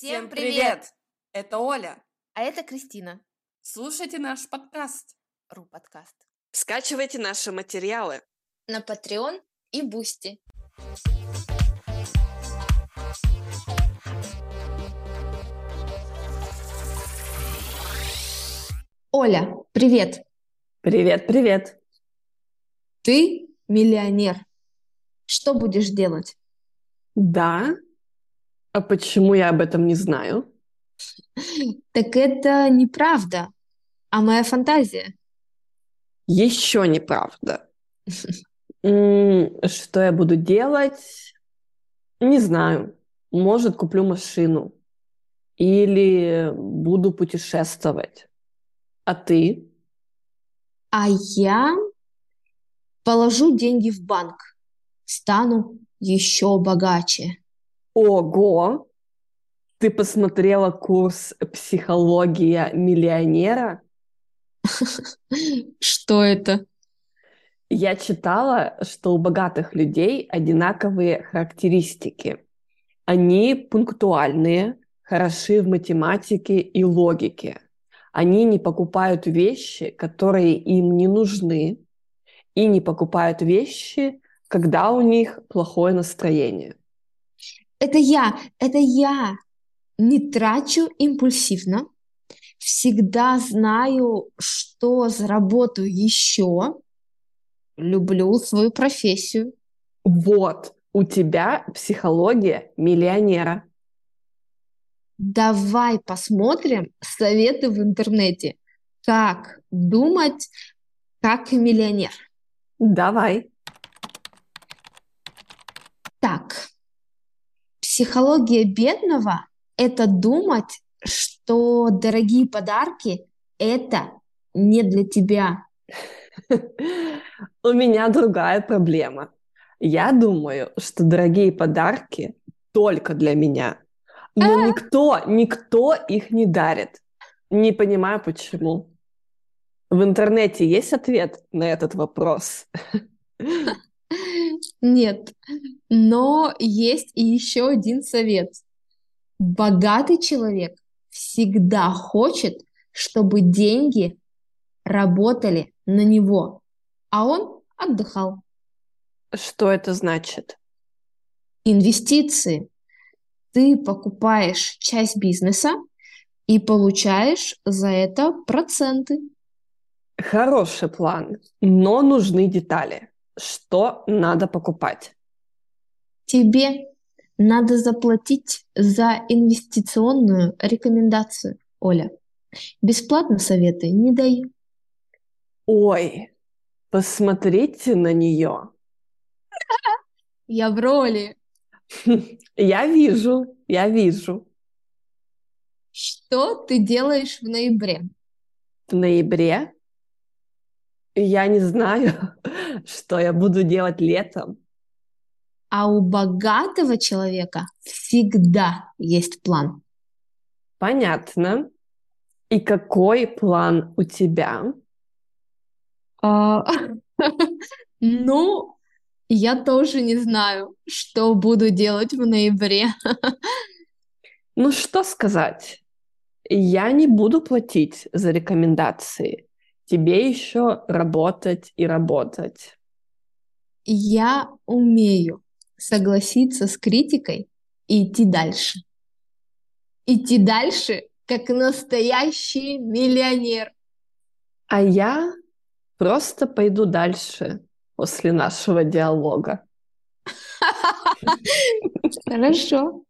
Всем привет! Это Оля. А это Кристина. Слушайте наш подкаст. Ру подкаст. Скачивайте наши материалы. На Patreon и Boosty. Оля, привет. Привет, привет. Ты миллионер. Что будешь делать? Да. А почему я об этом не знаю? Так это неправда, а моя фантазия. Еще неправда. Что я буду делать? Не знаю. Может, куплю машину. Или буду путешествовать. А ты? А я положу деньги в банк. Стану еще богаче. Ого! Ты посмотрела курс «Психология миллионера»? Что это? Я читала, что у богатых людей одинаковые характеристики. Они пунктуальные, хороши в математике и логике. Они не покупают вещи, которые им не нужны, и не покупают вещи, когда у них плохое настроение. Это я, это я. Не трачу импульсивно. Всегда знаю, что заработаю еще. Люблю свою профессию. Вот, у тебя психология миллионера. Давай посмотрим советы в интернете. Как думать, как миллионер. Давай. Так, психология бедного – это думать, что дорогие подарки – это не для тебя. У меня другая проблема. Я думаю, что дорогие подарки только для меня. Но никто, никто их не дарит. Не понимаю, почему. В интернете есть ответ на этот вопрос? Нет, но есть и еще один совет. Богатый человек всегда хочет, чтобы деньги работали на него, а он отдыхал. Что это значит? Инвестиции. Ты покупаешь часть бизнеса и получаешь за это проценты. Хороший план, но нужны детали. Что надо покупать? Тебе надо заплатить за инвестиционную рекомендацию, Оля. Бесплатно советы не даю. Ой, посмотрите на нее. Я в роли. Я вижу, я вижу. Что ты делаешь в ноябре? В ноябре я не знаю, что я буду делать летом. А у богатого человека всегда есть план. Понятно. И какой план у тебя? А, Ну, я тоже не знаю, что буду делать в ноябре. Ну что сказать? Я не буду платить за рекомендации. Тебе еще работать и работать. Я умею согласиться с критикой и идти дальше. Идти дальше, как настоящий миллионер. А я просто пойду дальше после нашего диалога. Хорошо.